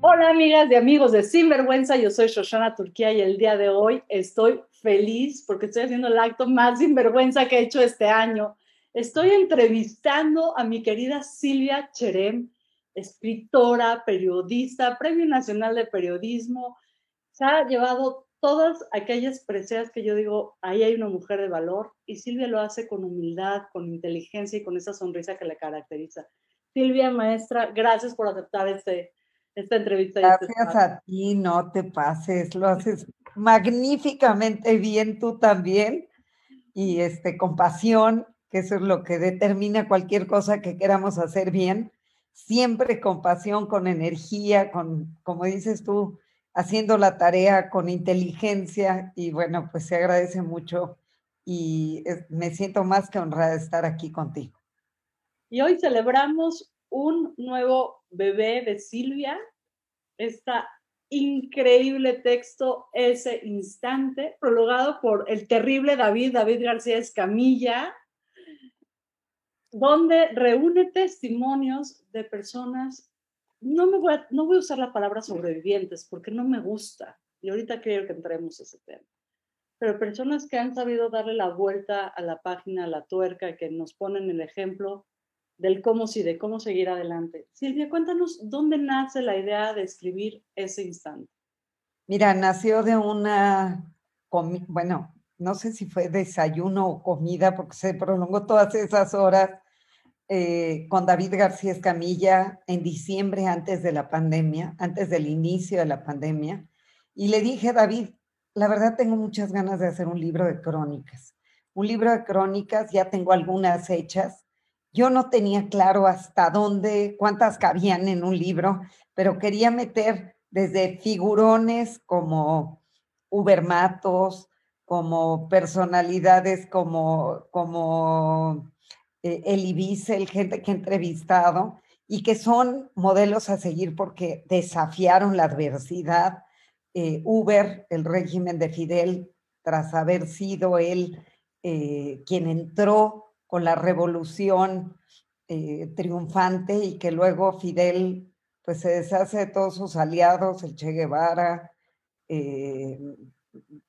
Hola amigas y amigos de Sinvergüenza, yo soy Shoshana Turquía y el día de hoy estoy feliz porque estoy haciendo el acto más sinvergüenza que he hecho este año. Estoy entrevistando a mi querida Silvia Cherem, escritora, periodista, Premio Nacional de Periodismo. Se ha llevado todas aquellas preseas que yo digo, ahí hay una mujer de valor y Silvia lo hace con humildad, con inteligencia y con esa sonrisa que le caracteriza. Silvia, maestra, gracias por aceptar este, esta entrevista. Este gracias a ti, no te pases, lo haces magníficamente bien tú también y este, con pasión, que eso es lo que determina cualquier cosa que queramos hacer bien, siempre con pasión, con energía, con, como dices tú, haciendo la tarea con inteligencia y bueno, pues se agradece mucho y me siento más que honrada de estar aquí contigo. Y hoy celebramos un nuevo bebé de Silvia, esta increíble texto, ese instante, prologado por el terrible David, David García Escamilla, donde reúne testimonios de personas, no, me voy a, no voy a usar la palabra sobrevivientes porque no me gusta, y ahorita quiero que entremos a ese tema, pero personas que han sabido darle la vuelta a la página, a la tuerca, que nos ponen el ejemplo del cómo sí, de cómo seguir adelante. Silvia, cuéntanos dónde nace la idea de escribir ese instante. Mira, nació de una, bueno, no sé si fue desayuno o comida, porque se prolongó todas esas horas eh, con David García Escamilla en diciembre antes de la pandemia, antes del inicio de la pandemia, y le dije, David, la verdad tengo muchas ganas de hacer un libro de crónicas. Un libro de crónicas, ya tengo algunas hechas, yo no tenía claro hasta dónde, cuántas cabían en un libro, pero quería meter desde figurones como Ubermatos, como personalidades como, como eh, Wiesel, gente que he entrevistado y que son modelos a seguir porque desafiaron la adversidad. Eh, Uber, el régimen de Fidel, tras haber sido él eh, quien entró con la revolución eh, triunfante y que luego Fidel pues se deshace de todos sus aliados, el Che Guevara,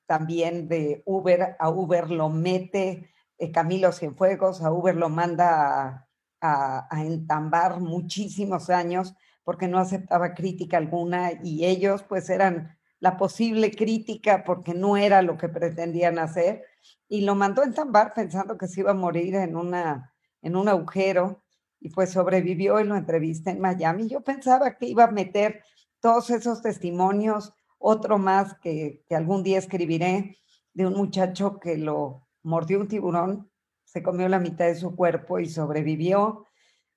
también de Uber, a Uber lo mete Camilo Cienfuegos, a Uber lo manda a, entambar muchísimos años porque no aceptaba crítica alguna y ellos pues eran la posible crítica porque no era lo que pretendían hacer y lo mandó entambar pensando que se iba a morir en, una, en un agujero y pues sobrevivió y lo entrevisté en Miami. Yo pensaba que iba a meter todos esos testimonios, otro más que, que algún día escribiré, de un muchacho que lo mordió un tiburón, se comió la mitad de su cuerpo y sobrevivió.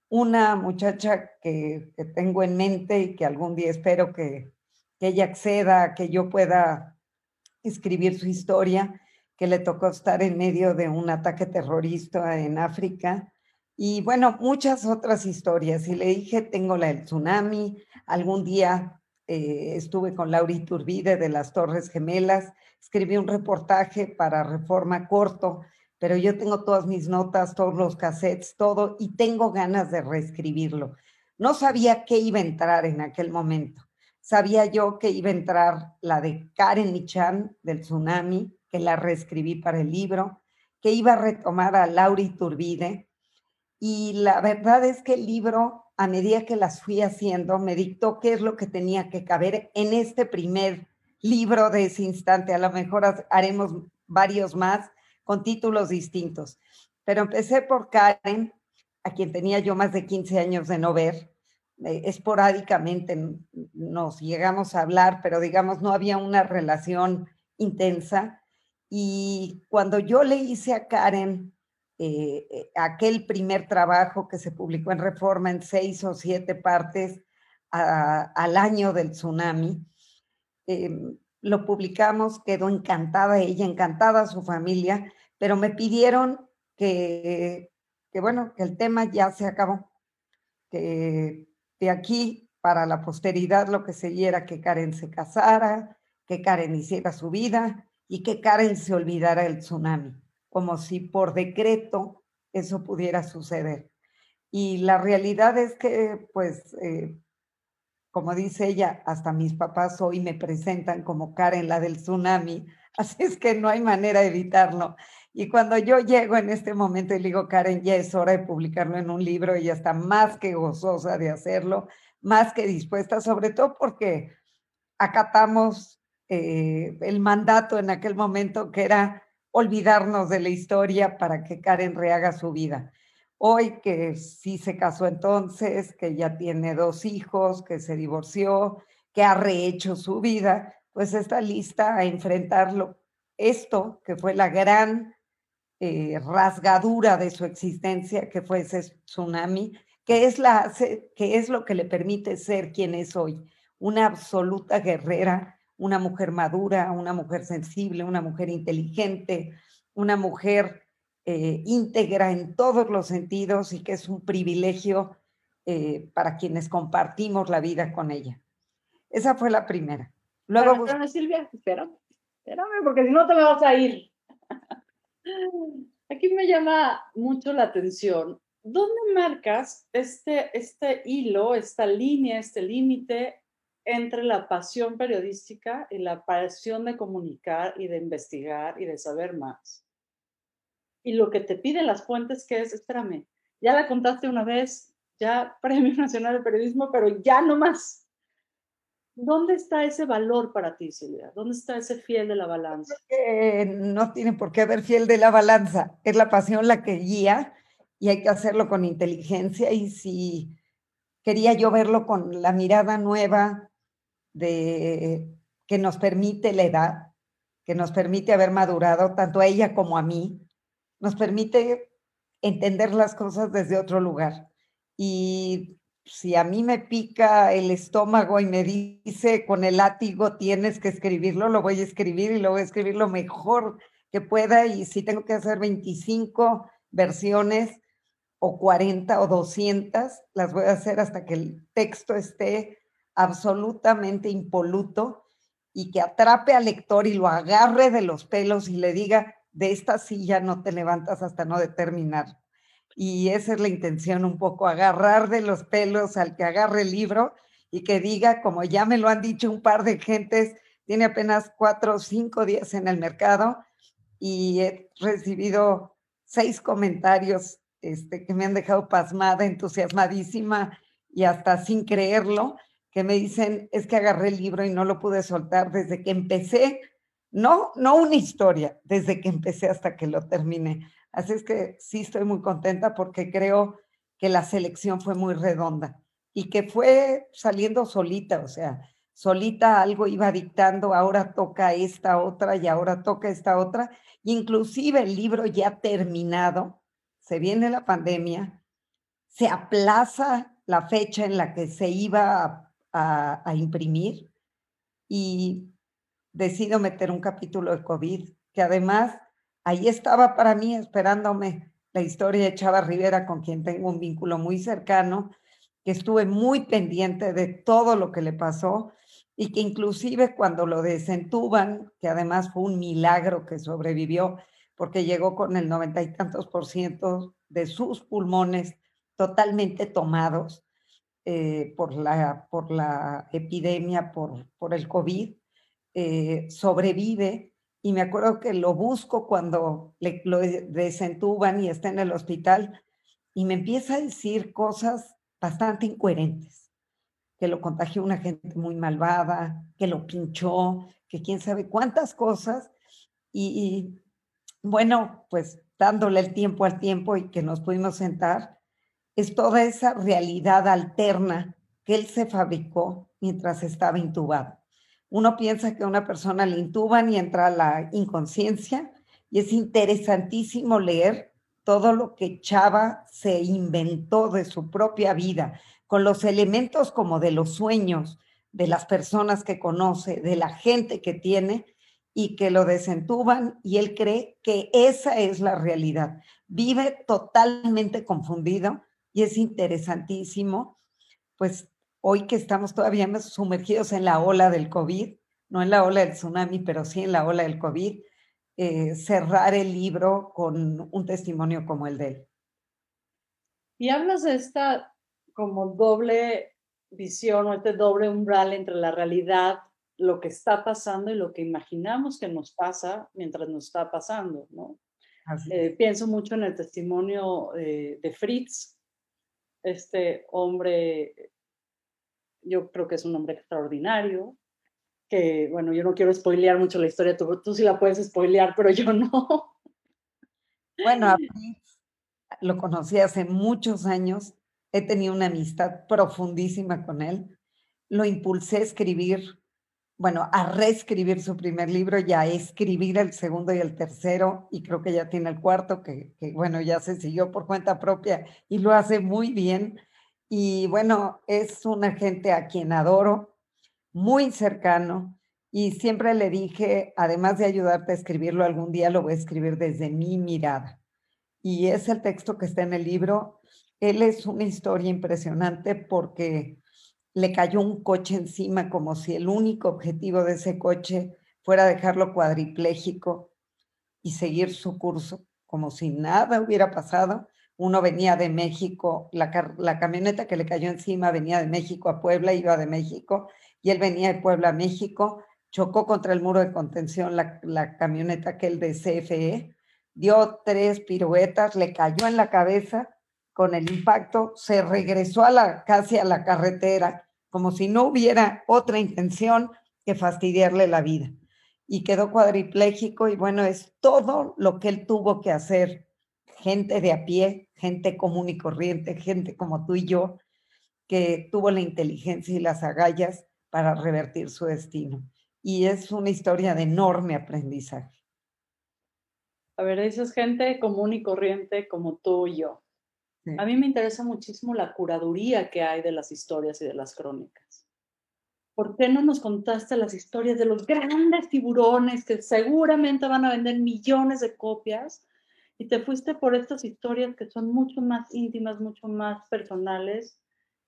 Una muchacha que, tengo en mente y que algún día espero que, que ella acceda, que yo pueda escribir su historia, que le tocó estar en medio de un ataque terrorista en África. Y bueno, muchas otras historias. Y le dije, tengo la del tsunami. Algún día eh, estuve con Laura Turbide de las Torres Gemelas. Escribí un reportaje para Reforma Corto, pero yo tengo todas mis notas, todos los cassettes, todo, y tengo ganas de reescribirlo. No sabía qué iba a entrar en aquel momento. Sabía yo que iba a entrar la de Karen Michan del tsunami, que la reescribí para el libro, que iba a retomar a Laura Turbide. Y la verdad es que el libro, a medida que las fui haciendo, me dictó qué es lo que tenía que caber en este primer libro de ese instante. A lo mejor haremos varios más con títulos distintos. Pero empecé por Karen, a quien tenía yo más de 15 años de no ver. Eh, esporádicamente nos llegamos a hablar, pero digamos, no había una relación intensa. Y cuando yo le hice a Karen eh, eh, aquel primer trabajo que se publicó en Reforma en seis o siete partes al año del tsunami, em, lo publicamos, quedó encantada ella, encantada su familia, pero me pidieron que, que, bueno, que el tema ya se acabó, que de aquí para la posteridad lo que seguía que Karen se casara, que Karen hiciera su vida, y que Karen se olvidara del tsunami, como si por decreto eso pudiera suceder. Y la realidad es que, pues, eh, como dice ella, hasta mis papás hoy me presentan como Karen, la del tsunami, así es que no hay manera de evitarlo. Y cuando yo llego en este momento y le digo, Karen, ya es hora de publicarlo en un libro, ella está más que gozosa de hacerlo, más que dispuesta, sobre todo porque acatamos eh, el mandato en aquel momento que era olvidarnos de la historia para que Karen rehaga su vida. Hoy que sí se casó entonces, que ya tiene dos hijos, que se divorció, que ha rehecho su vida, pues está lista a enfrentarlo. Esto, que fue la gran eh, rasgadura de su existencia, que fue ese tsunami, que es, la, que es lo que le permite ser quien es hoy, una absoluta guerrera, una mujer madura, una mujer sensible, una mujer inteligente, una mujer eh, íntegra en todos los sentidos y que es un privilegio eh, para quienes compartimos la vida con ella. Esa fue la primera. Luego, espérame, Silvia, espérame, espérame, porque si no te me vas a ir. Aquí me llama mucho la atención. ¿Dónde marcas este, este hilo, esta línea, este límite entre la pasión periodística y la pasión de comunicar y de investigar y de saber más? y lo que te piden las fuentes que es, espérame, ya la contaste una vez, ya Premio Nacional de Periodismo, pero ya no más. ¿Dónde está ese valor para ti, Silvia? ¿Dónde está ese fiel de la balanza? no tiene por qué haber fiel de la balanza. Es la pasión la que guía y hay que hacerlo con inteligencia. Y si quería yo verlo con la mirada nueva de que nos permite la edad, que nos permite haber madurado tanto a ella como a mí, nos permite entender las cosas desde otro lugar. Y si a mí me pica el estómago y me dice con el látigo tienes que escribirlo, lo voy a escribir y lo voy a escribir lo mejor que pueda. Y si tengo que hacer 25 versiones o 40 o 200, las voy a hacer hasta que el texto esté absolutamente impoluto y que atrape al lector y lo agarre de los pelos y le diga, de esta silla no te levantas hasta no determinar. Y esa es la intención, un poco agarrar de los pelos al que agarre el libro y que diga, como ya me lo han dicho un par de gentes, tiene apenas cuatro o cinco días en el mercado y he recibido seis comentarios este, que me han dejado pasmada, entusiasmadísima y hasta sin creerlo, que me dicen, es que agarré el libro y no lo pude soltar desde que empecé no, no una historia, desde que empecé hasta que lo terminé. Así es que sí estoy muy contenta porque creo que la selección fue muy redonda y que fue saliendo solita, o sea, solita algo iba dictando, ahora toca esta otra y ahora toca esta otra. Inclusive el libro ya terminado, se viene la pandemia, se aplaza la fecha en la que se iba a, a imprimir y decido meter un capítulo de COVID, que además ahí estaba para mí esperándome la historia de Chava Rivera, con quien tengo un vínculo muy cercano, que estuve muy pendiente de todo lo que le pasó y que inclusive cuando lo desentuban, que además fue un milagro que sobrevivió, porque llegó con el noventa y tantos por ciento de sus pulmones totalmente tomados eh, por, la, por la epidemia, por, por el COVID, eh, sobrevive. Y me acuerdo que lo busco cuando le, lo desentuban y está en el hospital y me empieza a decir cosas bastante incoherentes, que lo contagió una gente muy malvada, que lo pinchó, que quién sabe cuántas cosas. Y, bueno, pues dándole el tiempo al tiempo y que nos pudimos sentar, es toda esa realidad alterna que él se fabricó mientras estaba intubado. Uno piensa que una persona le intuban y entra a la inconsciencia y es interesantísimo leer todo lo que Chava se inventó de su propia vida, con los elementos como de los sueños de las personas que conoce, de la gente que tiene y que lo desentuban y él cree que esa es la realidad. Vive totalmente confundido y es interesantísimo, pues hoy que estamos todavía sumergidos en la ola del COVID, no en la ola del tsunami, pero sí en la ola del COVID, eh, cerrar el libro con un testimonio como el de él. Y hablas de esta como doble visión o este doble umbral entre la realidad, lo que está pasando y lo que imaginamos que nos pasa mientras nos está pasando, ¿no? Eh, pienso mucho en el testimonio eh, de Fritz, este hombre, yo creo que es un hombre extraordinario, que, bueno, yo no quiero spoilear mucho la historia, tú, tú sí la puedes spoilear, pero yo no. Bueno, a Fritz lo conocí hace muchos años, he tenido una amistad profundísima con él, lo impulsé a escribir bueno, a reescribir su primer libro y a escribir el segundo y el tercero, y creo que ya tiene el cuarto, que, bueno, ya se siguió por cuenta propia y lo hace muy bien. Y bueno, es una gente a quien adoro, muy cercano, y siempre le dije, además de ayudarte a escribirlo algún día, lo voy a escribir desde mi mirada. Y es el texto que está en el libro. Él es una historia impresionante porque le cayó un coche encima como si el único objetivo de ese coche fuera dejarlo cuadripléjico y seguir su curso como si nada hubiera pasado. Uno venía de México, la, camioneta que le cayó encima venía de México a Puebla, iba de México, y él venía de Puebla a México, chocó contra el muro de contención la, la camioneta que el de CFE, dio tres piruetas, le cayó en la cabeza con el impacto, se regresó a la, casi a la carretera como si no hubiera otra intención que fastidiarle la vida. Y quedó cuadripléjico y bueno, es todo lo que él tuvo que hacer. Gente de a pie, gente común y corriente, gente como tú y yo, que tuvo la inteligencia y las agallas para revertir su destino. Y es una historia de enorme aprendizaje. A ver, dices gente común y corriente como tú y yo. A mí me interesa muchísimo la curaduría que hay de las historias y de las crónicas. ¿Por qué no nos contaste las historias de los grandes tiburones que seguramente van a vender millones de copias? Y te fuiste por estas historias que son mucho más íntimas, mucho más personales.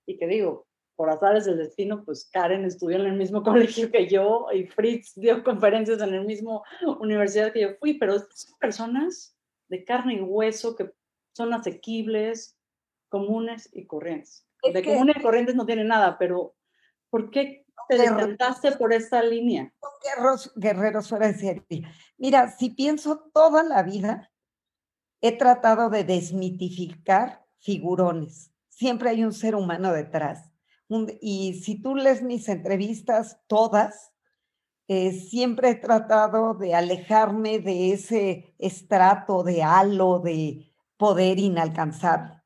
Y que digo, por azares del destino, pues Karen estudió en el mismo colegio que yo y Fritz dio conferencias en el mismo universidad que yo fui, pero son personas de carne y hueso que son asequibles, comunes y corrientes. de comunes y corrientes no tiene nada, pero ¿por qué te decantaste por esta línea? Guerreros, guerreros fuera de serie. Mira, si pienso toda la vida, he tratado de desmitificar figurones. Siempre hay un ser humano detrás. y si tú lees mis entrevistas, todas, eh, siempre he tratado de alejarme de ese estrato de halo, de, poder inalcanzable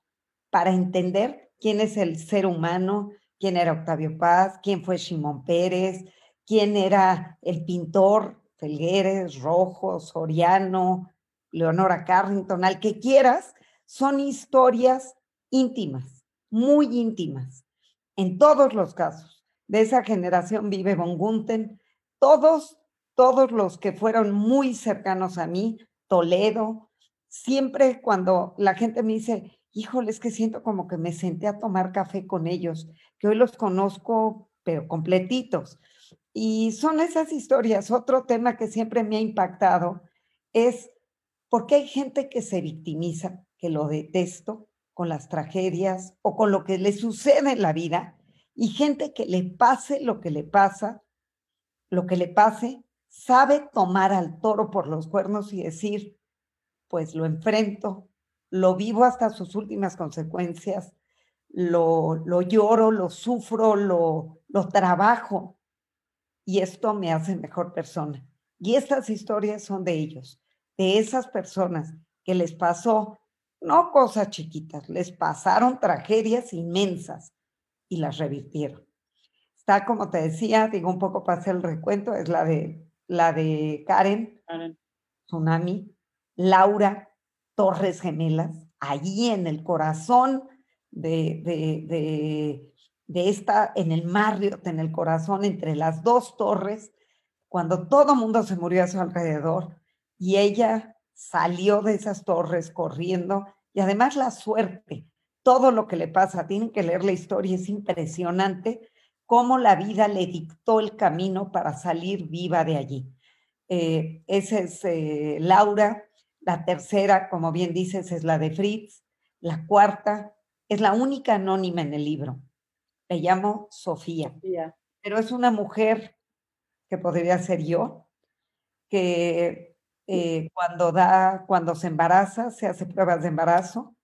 para entender quién es el ser humano, quién era Octavio Paz, quién fue Simón Pérez, quién era el pintor Felgueres, Rojo, Soriano, Leonora Carrington, al que quieras, son historias íntimas, muy íntimas, en todos los casos. De esa generación vive Von Gunten, todos, todos los que fueron muy cercanos a mí, Toledo, siempre cuando la gente me dice, híjole, es que siento como que me senté a tomar café con ellos, que hoy los conozco, pero completitos. Y son esas historias. Otro tema que siempre me ha impactado es por qué hay gente que se victimiza, que lo detesto con las tragedias o con lo que le sucede en la vida, y gente que le pase lo que le pasa, lo que le pase, sabe tomar al toro por los cuernos y decir, pues lo enfrento, lo vivo hasta sus últimas consecuencias, lo, lo lloro, lo sufro, lo, lo trabajo y esto me hace mejor persona. Y estas historias son de ellos, de esas personas que les pasó, no cosas chiquitas, les pasaron tragedias inmensas y las revirtieron. Está, como te decía, digo un poco para hacer el recuento, es la de, la de Karen, Karen. Tsunami, Laura Torres Gemelas, allí en el corazón de, de, de, esta, en el Marriott, en el corazón, entre las dos torres, cuando todo mundo se murió a su alrededor y ella salió de esas torres corriendo y además la suerte, todo lo que le pasa, tienen que leer la historia, es impresionante cómo la vida le dictó el camino para salir viva de allí. Eh, esa es eh, Laura, la tercera, como bien dices, es la de Fritz. La cuarta, Es la única anónima en el libro. Le llamo Sofía. Sofía. Pero es una mujer que podría ser yo, que eh, cuando da, cuando se embaraza, se hace pruebas de embarazo,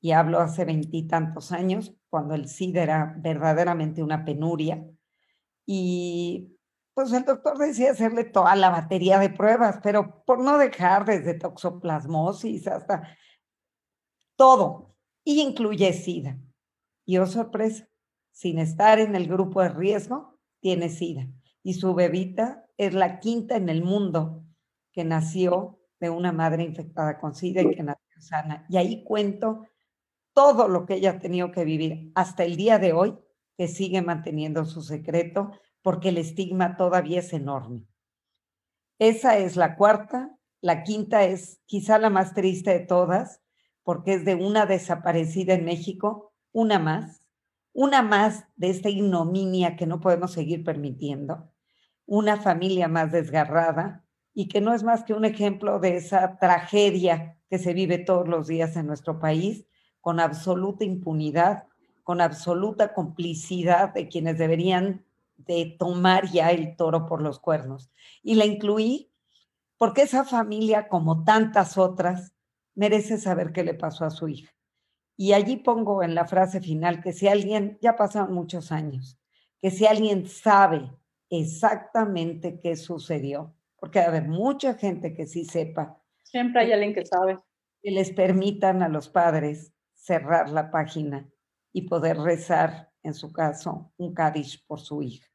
y hablo hace veintitantos años, cuando el SIDA era verdaderamente una penuria. Y pues el doctor decía hacerle toda la batería de pruebas, pero por no dejar desde toxoplasmosis hasta todo, y incluye SIDA. Y oh sorpresa, sin estar en el grupo de riesgo, tiene SIDA. Y su bebita es la quinta en el mundo que nació de una madre infectada con SIDA y que nació sana. Y ahí cuento todo lo que ella ha tenido que vivir hasta el día de hoy, que sigue manteniendo su secreto porque el estigma todavía es enorme. Esa es la cuarta. La quinta es quizá la más triste de todas, porque es de una desaparecida en México, una más, una más de esta ignominia que no podemos seguir permitiendo, una familia más desgarrada y que no es más que un ejemplo de esa tragedia que se vive todos los días en nuestro país, con absoluta impunidad, con absoluta complicidad de quienes deberían de tomar ya el toro por los cuernos. Y la incluí porque esa familia, como tantas otras, merece saber qué le pasó a su hija. Y allí pongo en la frase final que si alguien, ya pasaron muchos años, que si alguien sabe exactamente qué sucedió, porque va a haber mucha gente que sí sepa. Siempre hay alguien que sabe. Que les permitan a los padres cerrar la página y poder rezar en su caso, un Kadish por su hija.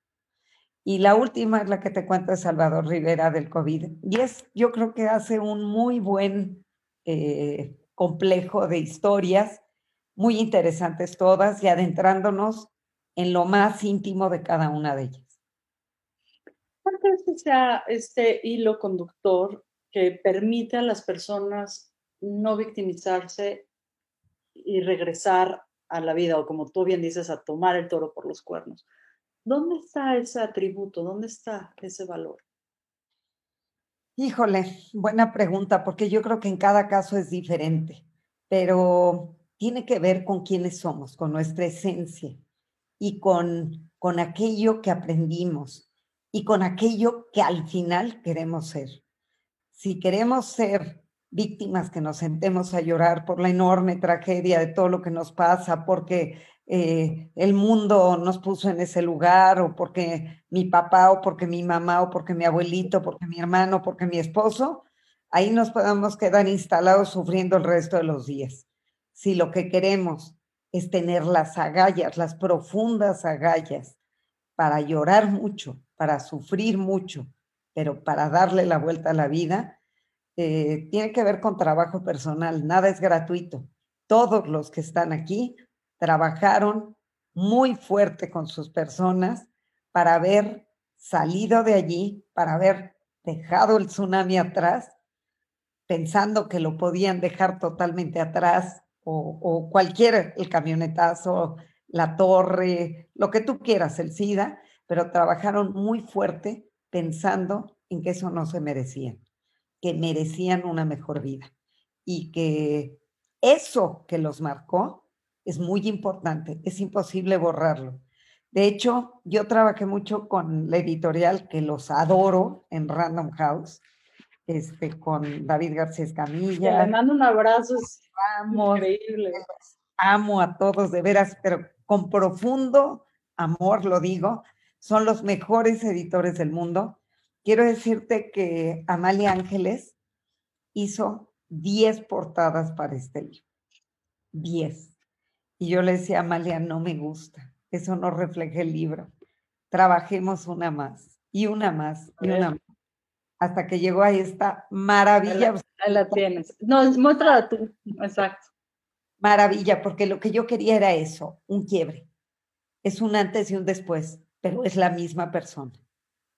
Y la última es la que te cuenta Salvador Rivera del COVID. Y es, yo creo que hace un muy buen eh, complejo de historias, muy interesantes todas, y adentrándonos en lo más íntimo de cada una de ellas. ¿Cuál crees que sea este hilo conductor que permite a las personas no victimizarse y regresar a la vida o como tú bien dices, a tomar el toro por los cuernos. ¿Dónde está ese atributo? ¿Dónde está ese valor? Híjole, buena pregunta, porque yo creo que en cada caso es diferente, pero tiene que ver con quiénes somos, con nuestra esencia y con, con aquello que aprendimos y con aquello que al final queremos ser. Si queremos ser víctimas que nos sentemos a llorar por la enorme tragedia de todo lo que nos pasa, porque eh, el mundo nos puso en ese lugar, o porque mi papá, o porque mi mamá, o porque mi abuelito, porque mi hermano, porque mi esposo, ahí nos podemos quedar instalados sufriendo el resto de los días. Si lo que queremos es tener las agallas, las profundas agallas, para llorar mucho, para sufrir mucho, pero para darle la vuelta a la vida, eh, tiene que ver con trabajo personal, nada es gratuito. Todos los que están aquí trabajaron muy fuerte con sus personas para haber salido de allí, para haber dejado el tsunami atrás, pensando que lo podían dejar totalmente atrás, o, o cualquier, el camionetazo, la torre, lo que tú quieras, el SIDA, pero trabajaron muy fuerte pensando en que eso no se merecía que merecían una mejor vida y que eso que los marcó es muy importante, es imposible borrarlo. De hecho, yo trabajé mucho con la editorial que los adoro en Random House, este, con David García Escamilla. Le mando un abrazo, es increíble. Amo a todos, de veras, pero con profundo amor lo digo. Son los mejores editores del mundo quiero decirte que Amalia Ángeles hizo 10 portadas para este libro. 10. Y yo le decía, Amalia, no me gusta. Eso no refleja el libro. Trabajemos una más y una más y una más. Hasta que llegó a esta maravilla. Ahí la, tienes. No, muéstrala tú. Exacto. Maravilla, porque lo que yo quería era eso, un quiebre. Es un antes y un después, pero es la misma persona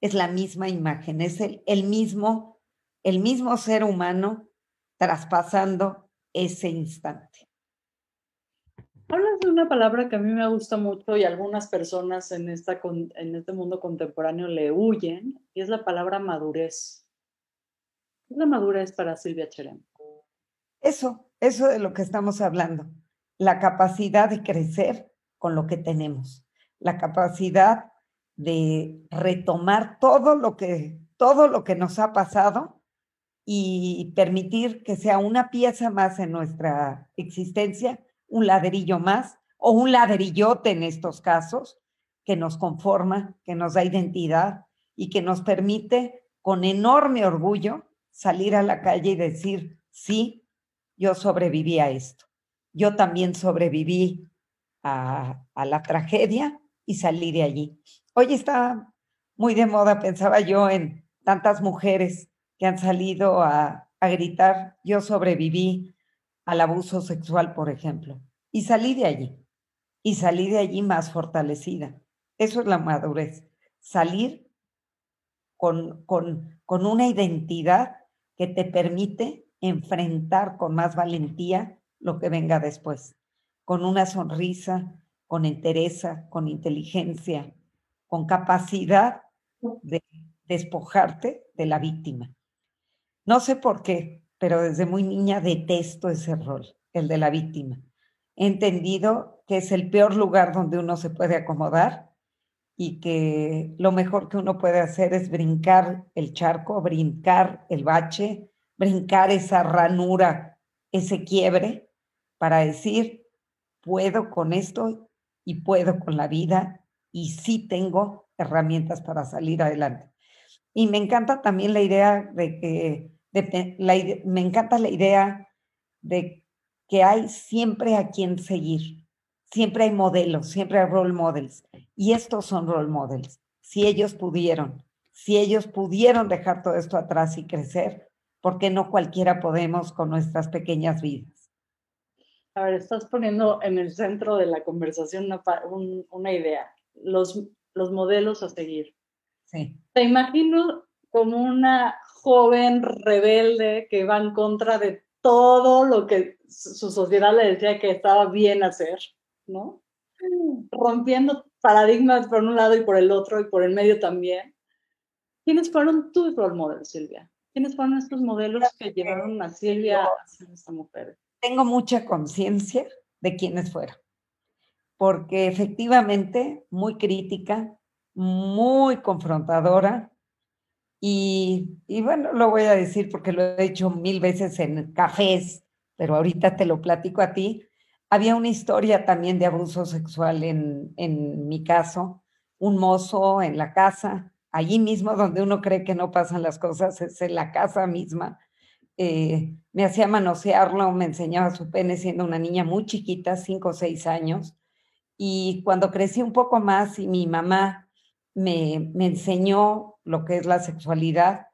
es la misma imagen, es el, el, mismo, el mismo ser humano traspasando ese instante. Hablas de una palabra que a mí me gusta mucho y algunas personas en, esta, en este mundo contemporáneo le huyen, y es la palabra madurez. ¿Qué es la madurez para Silvia Cherem? Eso, eso de lo que estamos hablando. la capacidad de crecer con lo que tenemos, la capacidad de retomar todo lo que, todo lo que nos ha pasado y permitir que sea una pieza más en nuestra existencia, un ladrillo más o un ladrillote en estos casos que nos conforma, que nos da identidad y que nos permite con enorme orgullo salir a la calle y decir, sí, yo sobreviví a esto. Yo también sobreviví a, la tragedia y salí de allí. Hoy está muy de moda, pensaba yo, en tantas mujeres que han salido a, a gritar, yo sobreviví al abuso sexual, por ejemplo, y salí de allí, y salí de allí más fortalecida. Eso es la madurez, salir con, con, con una identidad que te permite enfrentar con más valentía lo que venga después, con una sonrisa, con entereza, con inteligencia, con capacidad de despojarte de la víctima. No sé por qué, pero desde muy niña detesto ese rol, el de la víctima. He entendido que es el peor lugar donde uno se puede acomodar y que lo mejor que uno puede hacer es brincar el charco, brincar el bache, brincar esa ranura, ese quiebre para decir, puedo con esto y puedo con la vida y sí tengo herramientas para salir adelante. Y me encanta también la idea de que, me encanta la idea de que hay siempre a quien seguir, siempre hay modelos, siempre hay role models. Y estos son role models. Si ellos pudieron, si ellos pudieron dejar todo esto atrás y crecer, ¿por qué no cualquiera podemos con nuestras pequeñas vidas? A ver, estás poniendo en el centro de la conversación una, idea, los, los modelos a seguir. Sí. Te imagino como una joven rebelde que va en contra de todo lo que su sociedad le decía que estaba bien hacer, ¿no? Rompiendo paradigmas por un lado y por el otro y por el medio también. ¿Quiénes fueron tus role models, Silvia? ¿Quiénes fueron estos modelos que llevaron a Silvia a ser esta mujer? Tengo mucha conciencia de quiénes fueron, porque efectivamente muy crítica, muy confrontadora, y, y, bueno, lo voy a decir porque lo he hecho mil veces en cafés, pero ahorita te lo platico a ti. Había una historia también de abuso sexual en, en mi caso, un mozo en la casa, allí mismo donde uno cree que no pasan las cosas, es en la casa misma, eh, me hacía manosearlo, me enseñaba su pene siendo una niña muy chiquita, cinco o seis años. Y cuando crecí un poco más y mi mamá me, me enseñó lo que es la sexualidad,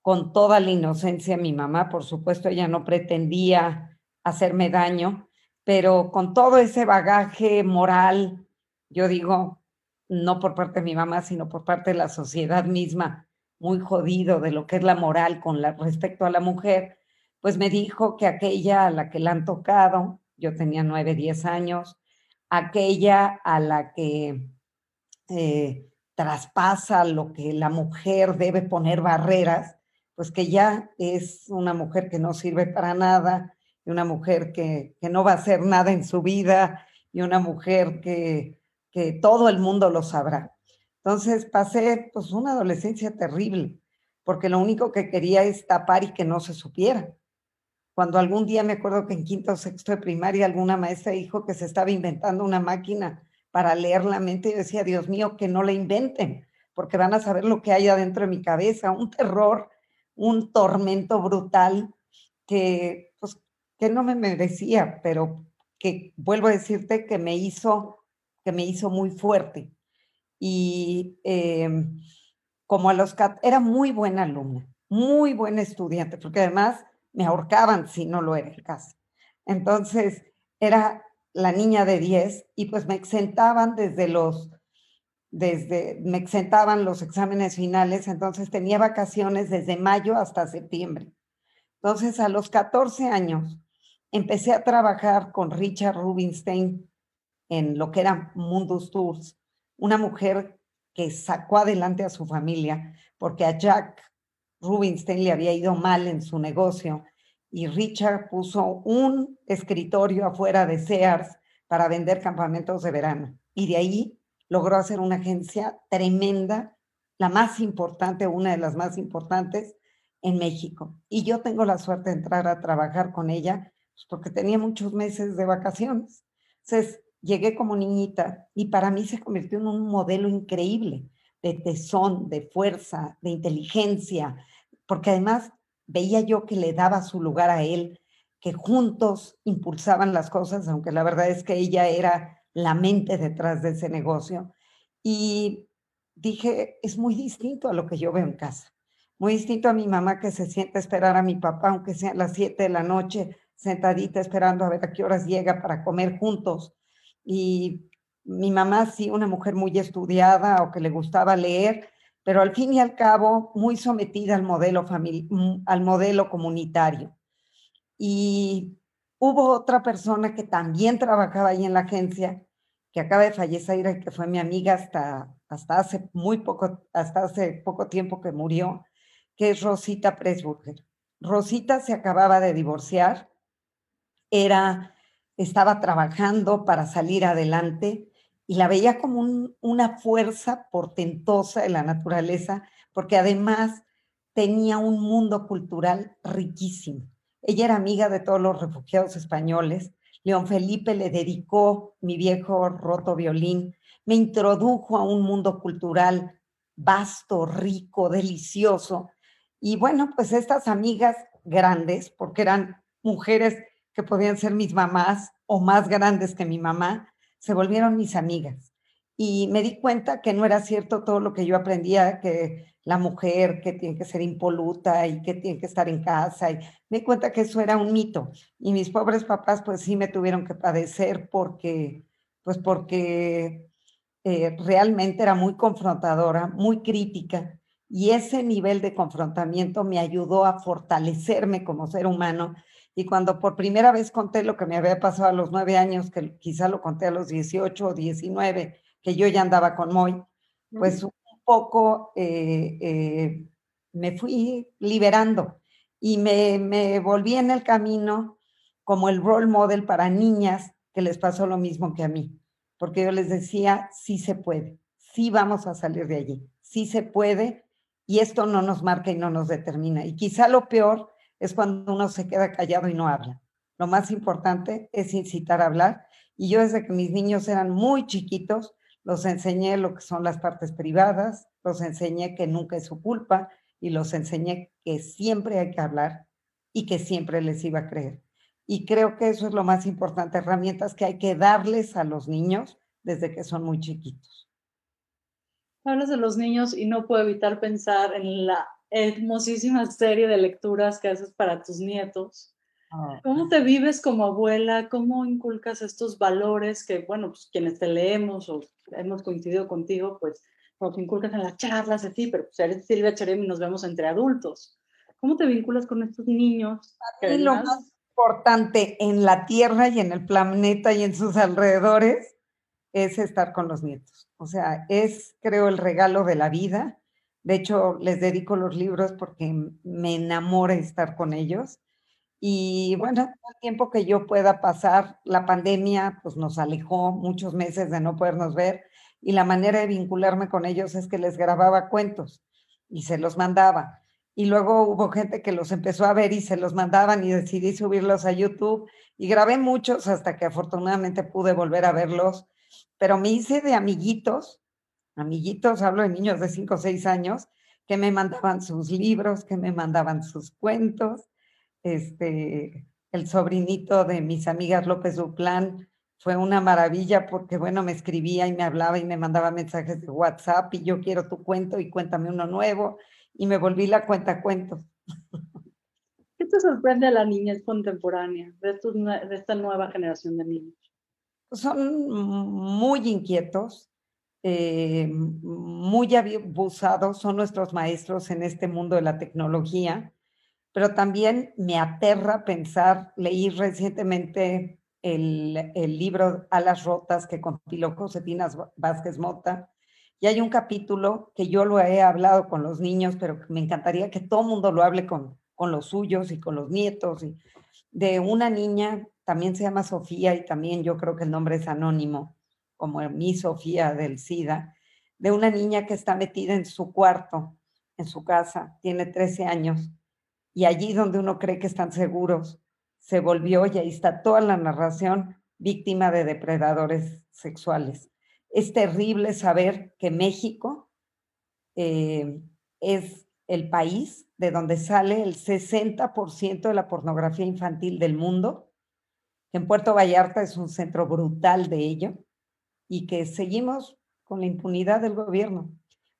con toda la inocencia, mi mamá, por supuesto, ella no pretendía hacerme daño, pero con todo ese bagaje moral, yo digo, no por parte de mi mamá, sino por parte de la sociedad misma, muy jodido de lo que es la moral con respecto a la mujer, pues me dijo que aquella a la que la han tocado, yo tenía nueve, diez años, aquella a la que eh, traspasa lo que la mujer debe poner barreras, pues que ya es una mujer que no sirve para nada, y una mujer que, que no va a hacer nada en su vida, y una mujer que, que todo el mundo lo sabrá. Entonces pasé pues una adolescencia terrible, porque lo único que quería es tapar y que no se supiera. Cuando algún día me acuerdo que en quinto o sexto de primaria alguna maestra dijo que se estaba inventando una máquina para leer la mente, yo decía, Dios mío, que no la inventen, porque van a saber lo que hay adentro de mi cabeza, un terror, un tormento brutal que, pues, que no me merecía, pero que vuelvo a decirte que me hizo, que me hizo muy fuerte y em, como a los era muy buena alumna, muy buena estudiante, porque además me ahorcaban si no lo era el caso. Entonces, era la niña de 10 y pues me exentaban desde los, desde, me exentaban los exámenes finales, entonces tenía vacaciones desde mayo hasta septiembre. Entonces, a los 14 años, empecé a trabajar con Richard Rubinstein en lo que era Mundus Tours una mujer que sacó adelante a su familia porque a Jack Rubinstein le había ido mal en su negocio y Richard puso un escritorio afuera de Sears para vender campamentos de verano. Y de ahí logró hacer una agencia tremenda, la más importante, una de las más importantes en México. Y yo tengo la suerte de entrar a trabajar con ella pues, porque tenía muchos meses de vacaciones. Entonces, llegué como niñita y para mí se convirtió en un modelo increíble de tesón, de fuerza, de inteligencia, porque además veía yo que le daba su lugar a él, que juntos impulsaban las cosas, aunque la verdad es que ella era la mente detrás de ese negocio. Y dije, es muy distinto a lo que yo veo en casa, muy distinto a mi mamá que se siente a esperar a mi papá, aunque sean las 7 de la noche, sentadita esperando a ver a qué horas llega para comer juntos. Y mi mamá sí, una mujer muy estudiada o que le gustaba leer, pero al fin y al cabo muy sometida al modelo, mm, al modelo comunitario. Y hubo otra persona que también trabajaba ahí en la agencia, que acaba de fallecer y que fue mi amiga hasta, hasta, hace muy poco, hasta hace poco tiempo que murió, que es Rosita Presburger. Rosita se acababa de divorciar, era, estaba trabajando para salir adelante y la veía como una fuerza portentosa de la naturaleza, porque además tenía un mundo cultural riquísimo. Ella era amiga de todos los refugiados españoles. León Felipe le dedicó mi viejo roto violín, me introdujo a un mundo cultural vasto, rico, delicioso. Y bueno, pues estas amigas grandes, porque eran mujeres que podían ser mis mamás o más grandes que mi mamá, se volvieron mis amigas. Y me di cuenta que no era cierto todo lo que yo aprendía, que la mujer que tiene que ser impoluta y que tiene que estar en casa. Me di cuenta que eso era un mito. Y mis pobres papás pues sí me tuvieron que padecer porque, pues porque eh, realmente era muy confrontadora, muy crítica. Y ese nivel de confrontamiento me ayudó a fortalecerme como ser humano y cuando por primera vez conté lo que me había pasado a los nueve años, que quizá lo conté a los 18 o 19, que yo ya andaba con Moy, pues un poco eh, eh, me fui liberando y me, me volví en el camino como el role model para niñas que les pasó lo mismo que a mí, porque yo les decía, sí se puede, sí vamos a salir de allí, sí se puede y esto no nos marca y no nos determina. Y quizá lo peor es cuando uno se queda callado y no habla. Lo más importante es incitar a hablar. Y yo desde que mis niños eran muy chiquitos, los enseñé lo que son las partes privadas, los enseñé que nunca es su culpa y los enseñé que siempre hay que hablar y que siempre les iba a creer. Y creo que eso es lo más importante, herramientas que hay que darles a los niños desde que son muy chiquitos. Hablas de los niños y no puedo evitar pensar en la hermosísima serie de lecturas que haces para tus nietos. Ah. ¿Cómo te vives como abuela? ¿Cómo inculcas estos valores que, bueno, pues quienes te leemos o hemos coincidido contigo, pues nos inculcas en las charlas, así, pero pues eres Silvia Cherem y nos vemos entre adultos. ¿Cómo te vinculas con estos niños? Y lo más importante en la Tierra y en el planeta y en sus alrededores es estar con los nietos. O sea, es, creo, el regalo de la vida de hecho, les dedico los libros porque me enamora estar con ellos. Y bueno, el tiempo que yo pueda pasar, la pandemia pues nos alejó muchos meses de no podernos ver y la manera de vincularme con ellos es que les grababa cuentos y se los mandaba. Y luego hubo gente que los empezó a ver y se los mandaban y decidí subirlos a YouTube y grabé muchos hasta que afortunadamente pude volver a verlos. Pero me hice de amiguitos amiguitos, hablo de niños de 5 o 6 años, que me mandaban sus libros, que me mandaban sus cuentos. Este, el sobrinito de mis amigas López Duplán fue una maravilla porque, bueno, me escribía y me hablaba y me mandaba mensajes de WhatsApp y yo quiero tu cuento y cuéntame uno nuevo y me volví la cuenta cuentos. ¿Qué te sorprende a la niñez contemporánea, de, de esta nueva generación de niños? Son muy inquietos, eh, muy abusados, son nuestros maestros en este mundo de la tecnología, pero también me aterra pensar, leí recientemente el, libro Alas Rotas que compiló Josefina Vázquez Mota, y hay un capítulo que yo lo he hablado con los niños, pero me encantaría que todo el mundo lo hable con, con los suyos y con los nietos, y de una niña, también se llama Sofía y también yo creo que el nombre es anónimo, como mi Sofía del SIDA, de una niña que está metida en su cuarto, en su casa, tiene 13 años, y allí donde uno cree que están seguros, se volvió, y ahí está toda la narración, víctima de depredadores sexuales. Es terrible saber que México eh, es el país de donde sale el 60% de la pornografía infantil del mundo, en Puerto Vallarta es un centro brutal de ello, y que seguimos con la impunidad del gobierno.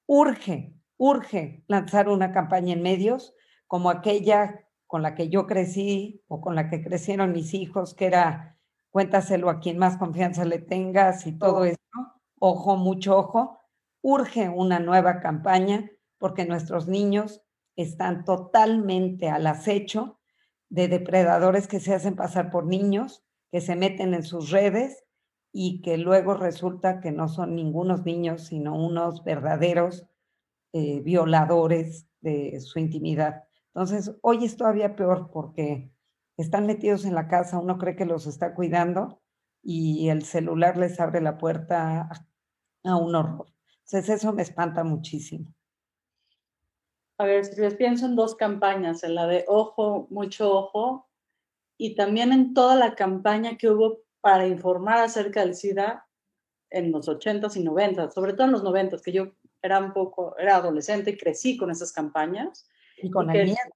Urge, urge lanzar una campaña en medios como aquella con la que yo crecí o con la que crecieron mis hijos, que era cuéntaselo a quien más confianza le tengas y todo eso. Ojo, mucho ojo. Urge una nueva campaña porque nuestros niños están totalmente al acecho de depredadores que se hacen pasar por niños, que se meten en sus redes y que luego resulta que no son ningunos niños, sino unos verdaderos eh, violadores de su intimidad. Entonces, hoy es todavía peor porque están metidos en la casa, uno cree que los está cuidando y el celular les abre la puerta a un horror. Entonces, eso me espanta muchísimo. A ver, si les pienso en dos campañas, en la de ojo, mucho ojo, y también en toda la campaña que hubo para informar acerca del SIDA en los 80s y 90s, sobre todo en los 90s, que yo era un poco, era adolescente y crecí con esas campañas. Y con el miedo.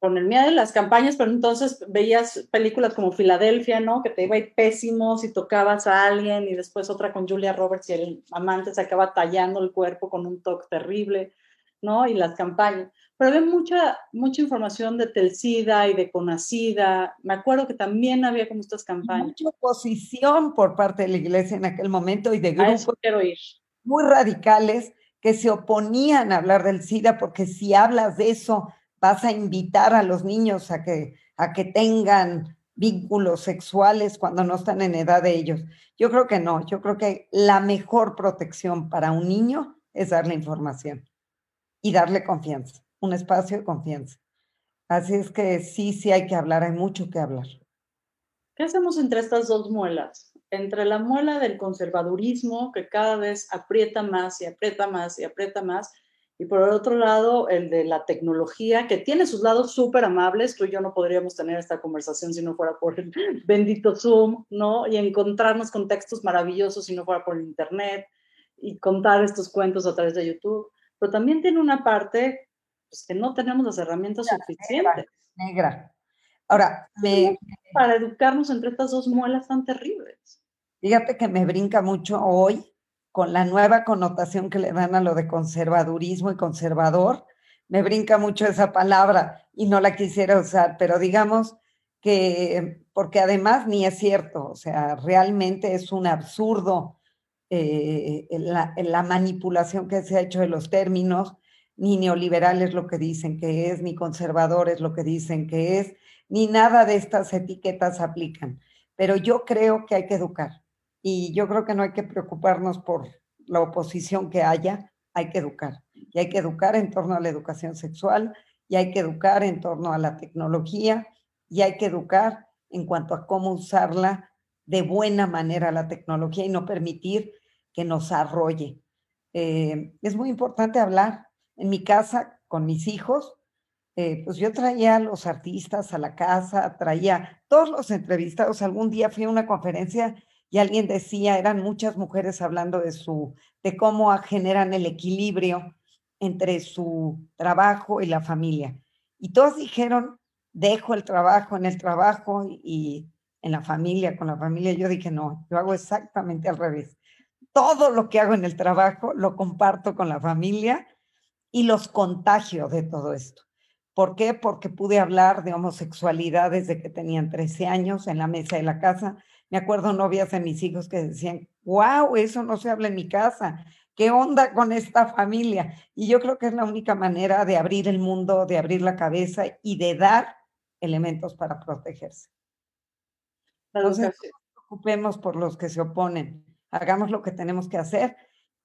Con el miedo de las campañas, pero entonces veías películas como Filadelfia, ¿no? Que te iba a ir pésimo si tocabas a alguien y después otra con Julia Roberts y el amante se acaba tallando el cuerpo con un toque terrible. ¿no? Y las campañas. Pero había mucha, mucha información de Telcida y de Conacida. Me acuerdo que también había como estas campañas. Mucha oposición por parte de la iglesia en aquel momento y de grupos muy radicales que se oponían a hablar del SIDA porque si hablas de eso vas a invitar a los niños a que, a que tengan vínculos sexuales cuando no están en edad de ellos. Yo creo que no, yo creo que la mejor protección para un niño es darle información y darle confianza, un espacio de confianza. Así es que sí, sí hay que hablar, hay mucho que hablar. ¿Qué hacemos entre estas dos muelas? Entre la muela del conservadurismo, que cada vez aprieta más y aprieta más y aprieta más, y por el otro lado, el de la tecnología, que tiene sus lados súper amables. Tú y yo no podríamos tener esta conversación si no fuera por el bendito Zoom, ¿no? Y encontrarnos con textos maravillosos si no fuera por el Internet y contar estos cuentos a través de YouTube pero también tiene una parte pues, que no tenemos las herramientas suficientes. Negra. Ahora, para educarnos entre estas dos muelas tan terribles. Fíjate que me brinca mucho hoy con la nueva connotación que le dan a lo de conservadurismo y conservador. Me brinca mucho esa palabra y no la quisiera usar, pero digamos que, porque además ni es cierto, o sea, realmente es un absurdo eh, la, la, manipulación que se ha hecho de los términos, ni neoliberal es lo que dicen que es, ni conservador es lo que dicen que es, ni nada de estas etiquetas aplican. Pero yo creo que hay que educar y yo creo que no hay que preocuparnos por la oposición que haya, hay que educar. Y hay que educar en torno a la educación sexual, y hay que educar en torno a la tecnología, y hay que educar en cuanto a cómo usarla de buena manera la tecnología y no permitir que nos arrolle. Eh, es muy importante hablar. En mi casa, con mis hijos, eh, pues yo traía a los artistas a la casa, traía todos los entrevistados. Algún día fui a una conferencia y alguien decía, eran muchas mujeres hablando de su, de cómo generan el equilibrio entre su trabajo y la familia. Y todos dijeron, dejo el trabajo en el trabajo y en la familia, con la familia. Yo dije, no, yo hago exactamente al revés todo lo que hago en el trabajo lo comparto con la familia y los contagio de todo esto. ¿Por qué? Porque pude hablar de homosexualidad desde que tenían 13 años en la mesa de la casa. Me acuerdo novias de mis hijos que decían, wow, eso no se habla en mi casa. ¿Qué onda con esta familia? Y yo creo que es la única manera de abrir el mundo, de abrir la cabeza y de dar elementos para protegerse. Entonces, no nos preocupemos por los que se oponen hagamos lo que tenemos que hacer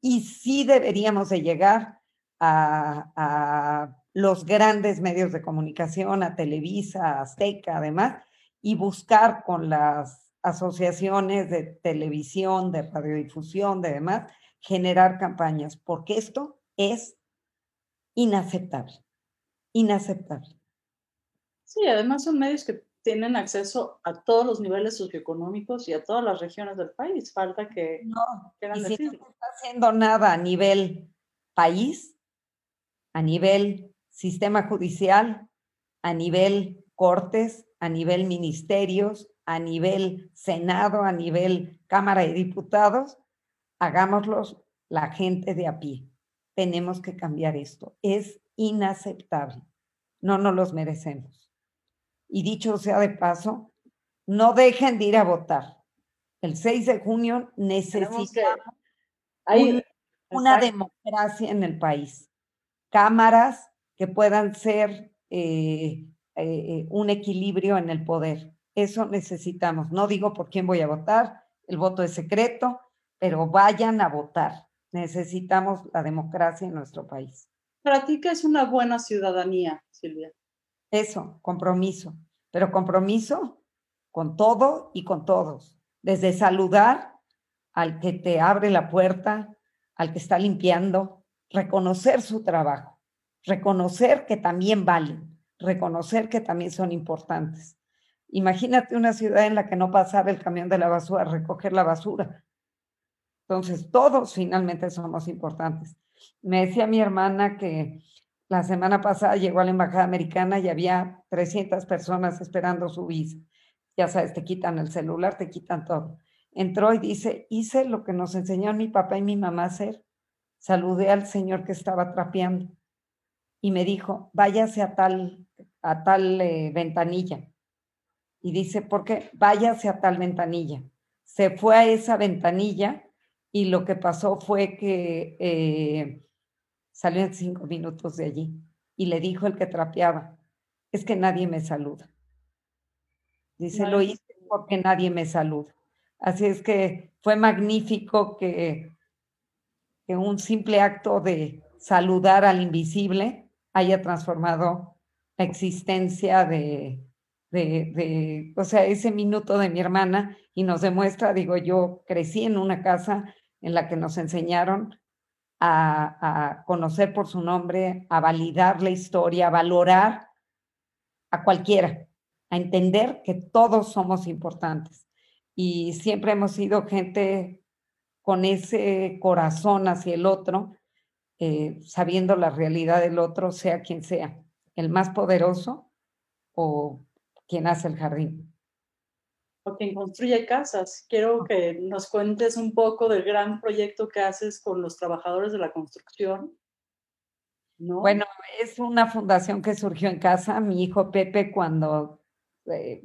y sí deberíamos de llegar a, los grandes medios de comunicación, a Televisa, a Azteca, además, y buscar con las asociaciones de televisión, de radiodifusión, de demás, generar campañas, porque esto es inaceptable, inaceptable. Sí, además son medios que tienen acceso a todos los niveles socioeconómicos y a todas las regiones del país. Falta que... No, y si no está haciendo nada a nivel país, a nivel sistema judicial, a nivel cortes, a nivel ministerios, a nivel Senado, a nivel Cámara de Diputados, hagámoslos la gente de a pie. Tenemos que cambiar esto. Es inaceptable. No nos los merecemos. Y dicho sea de paso, no dejen de ir a votar. El 6 de junio necesitamos una democracia en el país. Cámaras que puedan ser eh, eh, un equilibrio en el poder. Eso necesitamos. No digo por quién voy a votar, el voto es secreto, pero vayan a votar. Necesitamos la democracia en nuestro país. Para ti, ¿qué es una buena ciudadanía, Silvia? Eso, compromiso, pero compromiso con todo y con todos, desde saludar al que te abre la puerta, al que está limpiando, reconocer su trabajo, reconocer que también valen, reconocer que también son importantes. Imagínate una ciudad en la que no pasara el camión de la basura a recoger la basura. Entonces, todos finalmente somos importantes. Me decía mi hermana que la semana pasada llegó a la embajada americana y había 300 personas esperando su visa. Ya sabes, te quitan el celular, te quitan todo. Entró y dice, hice lo que nos enseñó mi papá y mi mamá a hacer. Saludé al señor que estaba trapeando y me dijo, váyase a tal, a tal eh, ventanilla. Y dice, ¿por qué? Váyase a tal ventanilla. Se fue a esa ventanilla y lo que pasó fue que eh, salió en cinco minutos de allí y le dijo el que trapeaba, es que nadie me saluda. Dice, lo hice porque nadie me saluda. Así es que fue magnífico que, que un simple acto de saludar al invisible haya transformado la existencia de, o sea, ese minuto de mi hermana y nos demuestra, digo, yo crecí en una casa en la que nos enseñaron a, conocer por su nombre, a validar la historia, a valorar a cualquiera, a entender que todos somos importantes. Y siempre hemos sido gente con ese corazón hacia el otro, eh, sabiendo la realidad del otro, sea quien sea, el más poderoso o quien hace el jardín o quien construye casas. Quiero que nos cuentes un poco del gran proyecto que haces con los trabajadores de la construcción. ¿no? Bueno, es una fundación que surgió en casa. Mi hijo Pepe, cuando eh,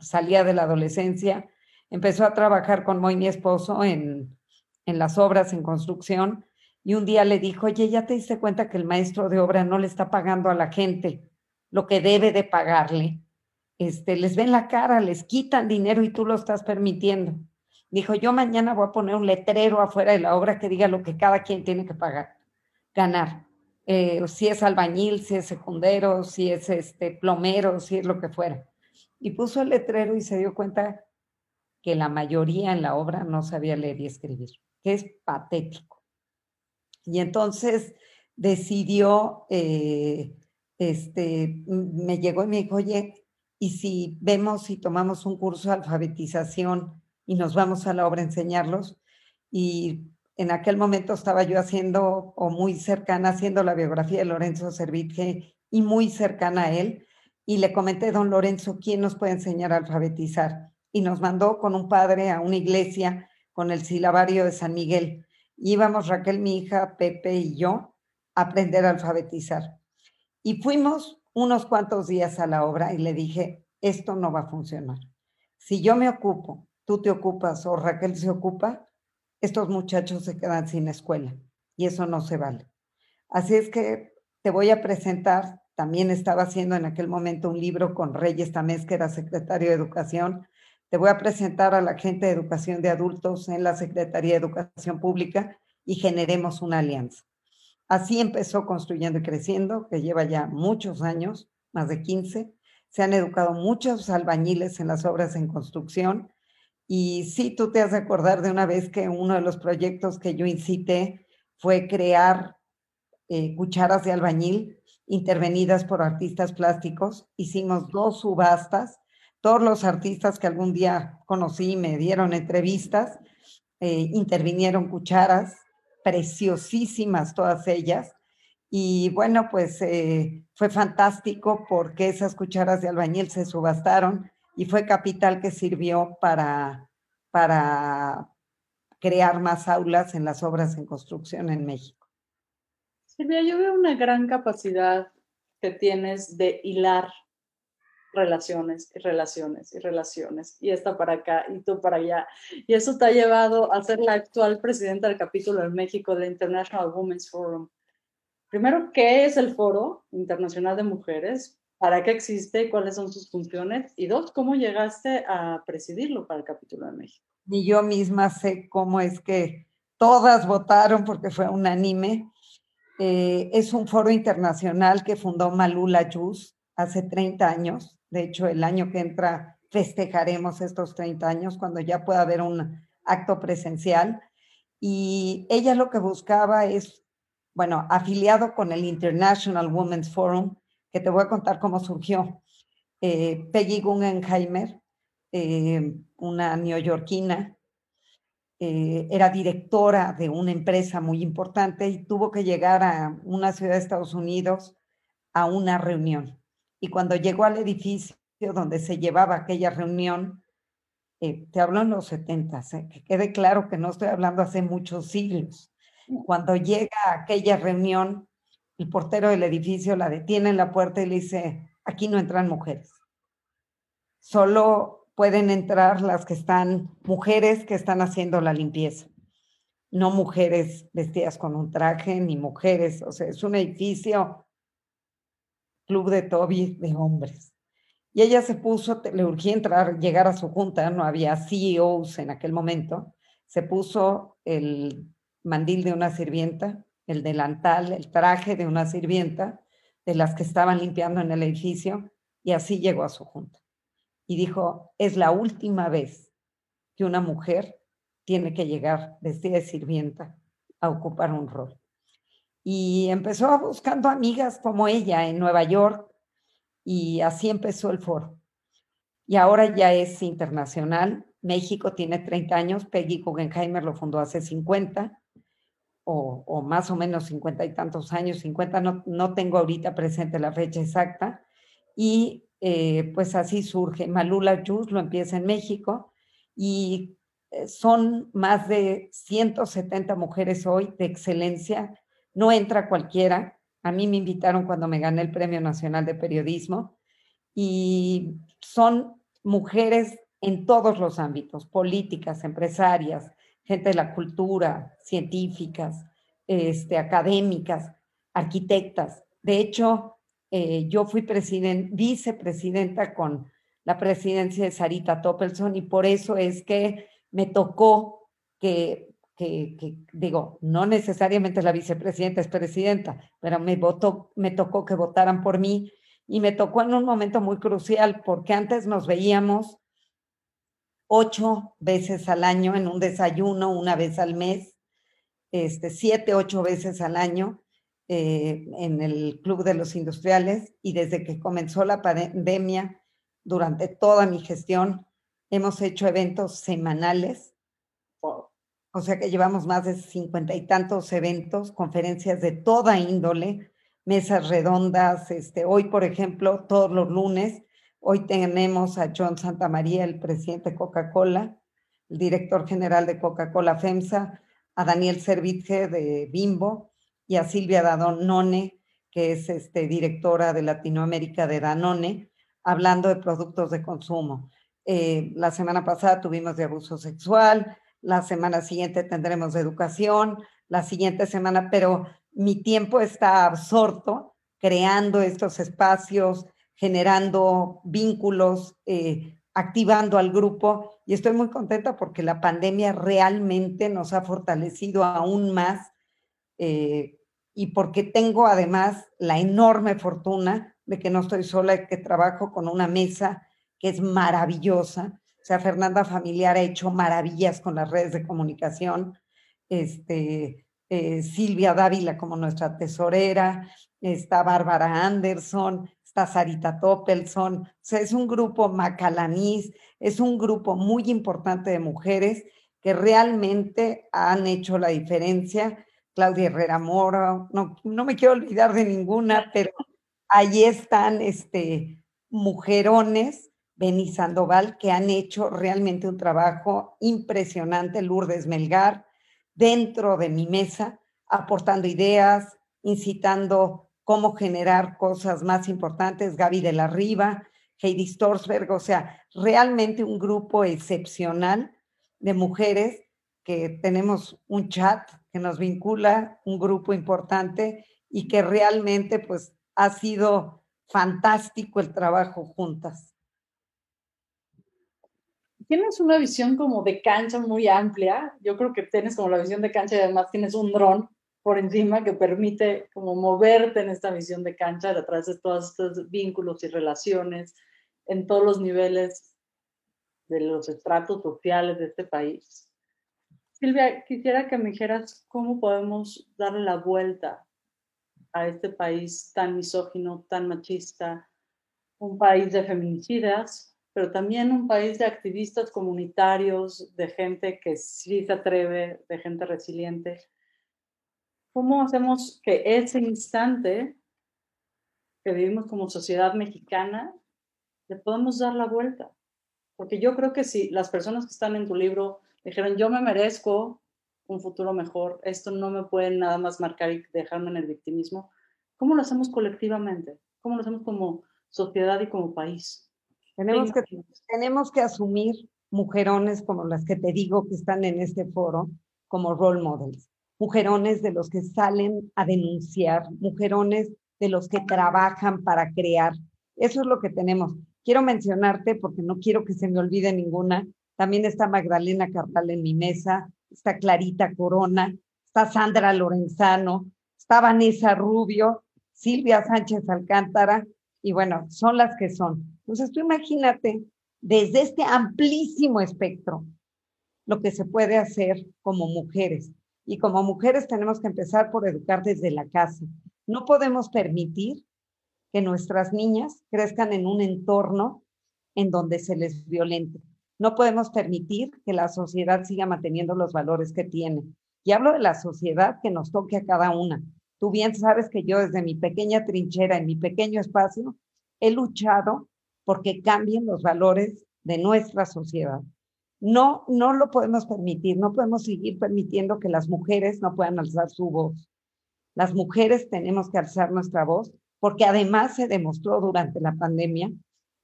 salía de la adolescencia, empezó a trabajar con Moy, mi esposo, en, en las obras, en construcción. Y un día le dijo, oye, ¿ya te diste cuenta que el maestro de obra no le está pagando a la gente lo que debe de pagarle? este, les ven la cara, les quitan dinero y tú lo estás permitiendo. Dijo, yo mañana voy a poner un letrero afuera de la obra que diga lo que cada quien tiene que pagar, ganar. Eh, si es albañil, si es secundero, si es este, plomero, si es lo que fuera. Y puso el letrero y se dio cuenta que la mayoría en la obra no sabía leer y escribir, que es patético. Y entonces decidió, eh, este, me llegó y me dijo, oye, y si vemos y tomamos un curso de alfabetización y nos vamos a la obra a enseñarlos, y en aquel momento estaba yo haciendo, o muy cercana, haciendo la biografía de Lorenzo Servitje y muy cercana a él, y le comenté, don Lorenzo, ¿quién nos puede enseñar a alfabetizar? Y nos mandó con un padre a una iglesia con el silabario de San Miguel. Íbamos Raquel, mi hija, Pepe y yo a aprender a alfabetizar. Y fuimos unos cuantos días a la obra y le dije, esto no va a funcionar. Si yo me ocupo, tú te ocupas o Raquel se ocupa, estos muchachos se quedan sin escuela y eso no se vale. Así es que te voy a presentar, también estaba haciendo en aquel momento un libro con Reyes Tamés, que era secretario de Educación. Te voy a presentar a la gente de Educación de Adultos en la Secretaría de Educación Pública y generemos una alianza. Así empezó construyendo y creciendo, que lleva ya muchos años, más de 15. Se han educado muchos albañiles en las obras en construcción. Y sí, tú te has de acordar de una vez que uno de los proyectos que yo incité fue crear eh, cucharas de albañil intervenidas por artistas plásticos. Hicimos dos subastas. Todos los artistas que algún día conocí me dieron entrevistas, eh, intervinieron cucharas preciosísimas todas ellas. Y bueno, pues eh, fue fantástico porque esas cucharas de albañil se subastaron y fue capital que sirvió para, para crear más aulas en las obras en construcción en México. Silvia, yo veo una gran capacidad que tienes de hilar relaciones y relaciones y relaciones, y esta para acá y tú para allá. Y eso te ha llevado a ser la actual presidenta del capítulo en México de International Women's Forum. Primero, ¿qué es el Foro Internacional de Mujeres? ¿Para qué existe? ¿Cuáles son sus funciones? Y dos, ¿cómo llegaste a presidirlo para el capítulo de México? Ni yo misma sé cómo es que todas votaron porque fue unánime. Eh, es un foro internacional que fundó Malula Yus hace 30 años de hecho, el año que entra festejaremos estos 30 años cuando ya pueda haber un acto presencial. Y ella lo que buscaba es, bueno, afiliado con el International Women's Forum, que te voy a contar cómo surgió. Eh, Peggy Guggenheimer, eh, una neoyorquina, eh, era directora de una empresa muy importante y tuvo que llegar a una ciudad de Estados Unidos a una reunión y cuando llegó al edificio donde se llevaba aquella reunión, eh, te hablo en los 70, eh, que quede claro que no estoy hablando hace muchos siglos. Cuando llega a aquella reunión, el portero del edificio la detiene en la puerta y le dice, aquí no entran mujeres. Solo pueden entrar las que están, mujeres que están haciendo la limpieza. No mujeres vestidas con un traje, ni mujeres, o sea, es un edificio club de Toby de hombres. Y ella se puso, le urgía entrar, llegar a su junta, no había CEOs en aquel momento, se puso el mandil de una sirvienta, el delantal, el traje de una sirvienta, de las que estaban limpiando en el edificio, y así llegó a su junta. Y dijo, es la última vez que una mujer tiene que llegar vestida de sirvienta a ocupar un rol y empezó buscando amigas como ella en Nueva York y así empezó el foro. Y ahora ya es internacional. México tiene 30 años, Peggy Guggenheimer lo fundó hace 50 o, más o menos 50 y tantos años, 50, no, no tengo ahorita presente la fecha exacta. Y eh, pues así surge. Malula Jus lo empieza en México y eh, son más de 170 mujeres hoy de excelencia no entra cualquiera. A mí me invitaron cuando me gané el Premio Nacional de Periodismo y son mujeres en todos los ámbitos, políticas, empresarias, gente de la cultura, científicas, este, académicas, arquitectas. De hecho, eh, yo fui vicepresidenta con la presidencia de Sarita Toppelson y por eso es que me tocó que que, digo, no necesariamente la vicepresidenta es presidenta, pero me, votó, me tocó que votaran por mí y me tocó en un momento muy crucial porque antes nos veíamos ocho veces al año en un desayuno, una vez al mes, este, siete, ocho veces al año eh, en el Club de los Industriales y desde que comenzó la pandemia, durante toda mi gestión, hemos hecho eventos semanales o sea que llevamos más de cincuenta y tantos eventos, conferencias de toda índole, mesas redondas. Este, hoy, por ejemplo, todos los lunes, hoy tenemos a John Santamaría, el presidente de Coca-Cola, el director general de Coca-Cola FEMSA, a Daniel Servitje de Bimbo y a Silvia Danone, que es este, directora de Latinoamérica de Danone, hablando de productos de consumo. Eh, la semana pasada tuvimos de abuso sexual, la semana siguiente tendremos educación, la siguiente semana, pero mi tiempo está absorto creando estos espacios, generando vínculos, eh, activando al grupo y estoy muy contenta porque la pandemia realmente nos ha fortalecido aún más eh, y porque tengo además la enorme fortuna de que no estoy sola, que trabajo con una mesa que es maravillosa. O sea, Fernanda Familiar ha hecho maravillas con las redes de comunicación. Este, eh, Silvia Dávila como nuestra tesorera, está Bárbara Anderson, está Sarita Toppelson. O sea, es un grupo macalanís, es un grupo muy importante de mujeres que realmente han hecho la diferencia. Claudia Herrera Mora, no, no me quiero olvidar de ninguna, pero ahí están este, mujerones, Beni Sandoval, que han hecho realmente un trabajo impresionante, Lourdes Melgar, dentro de mi mesa, aportando ideas, incitando cómo generar cosas más importantes, Gaby de la Riva, Heidi Storsberg, o sea, realmente un grupo excepcional de mujeres que tenemos un chat que nos vincula, un grupo importante y que realmente pues ha sido fantástico el trabajo juntas. Tienes una visión como de cancha muy amplia. Yo creo que tienes como la visión de cancha y además tienes un dron por encima que permite como moverte en esta visión de cancha a través de todos estos vínculos y relaciones en todos los niveles de los estratos sociales de este país. Silvia, quisiera que me dijeras cómo podemos darle la vuelta a este país tan misógino, tan machista, un país de feminicidas, pero también un país de activistas comunitarios, de gente que sí se atreve, de gente resiliente. ¿Cómo hacemos que ese instante que vivimos como sociedad mexicana le podamos dar la vuelta? Porque yo creo que si las personas que están en tu libro dijeron, yo me merezco un futuro mejor, esto no me puede nada más marcar y dejarme en el victimismo, ¿cómo lo hacemos colectivamente? ¿Cómo lo hacemos como sociedad y como país? Tenemos que, tenemos que asumir mujerones como las que te digo que están en este foro como role models, mujerones de los que salen a denunciar, mujerones de los que trabajan para crear. Eso es lo que tenemos. Quiero mencionarte, porque no quiero que se me olvide ninguna, también está Magdalena Carral en mi mesa, está Clarita Corona, está Sandra Lorenzano, está Vanessa Rubio, Silvia Sánchez Alcántara, y bueno, son las que son. Entonces tú imagínate desde este amplísimo espectro lo que se puede hacer como mujeres. Y como mujeres tenemos que empezar por educar desde la casa. No podemos permitir que nuestras niñas crezcan en un entorno en donde se les violente. No podemos permitir que la sociedad siga manteniendo los valores que tiene. Y hablo de la sociedad que nos toque a cada una. Tú bien sabes que yo desde mi pequeña trinchera, en mi pequeño espacio, he luchado porque cambien los valores de nuestra sociedad. No, no lo podemos permitir, no podemos seguir permitiendo que las mujeres no puedan alzar su voz. Las mujeres tenemos que alzar nuestra voz porque además se demostró durante la pandemia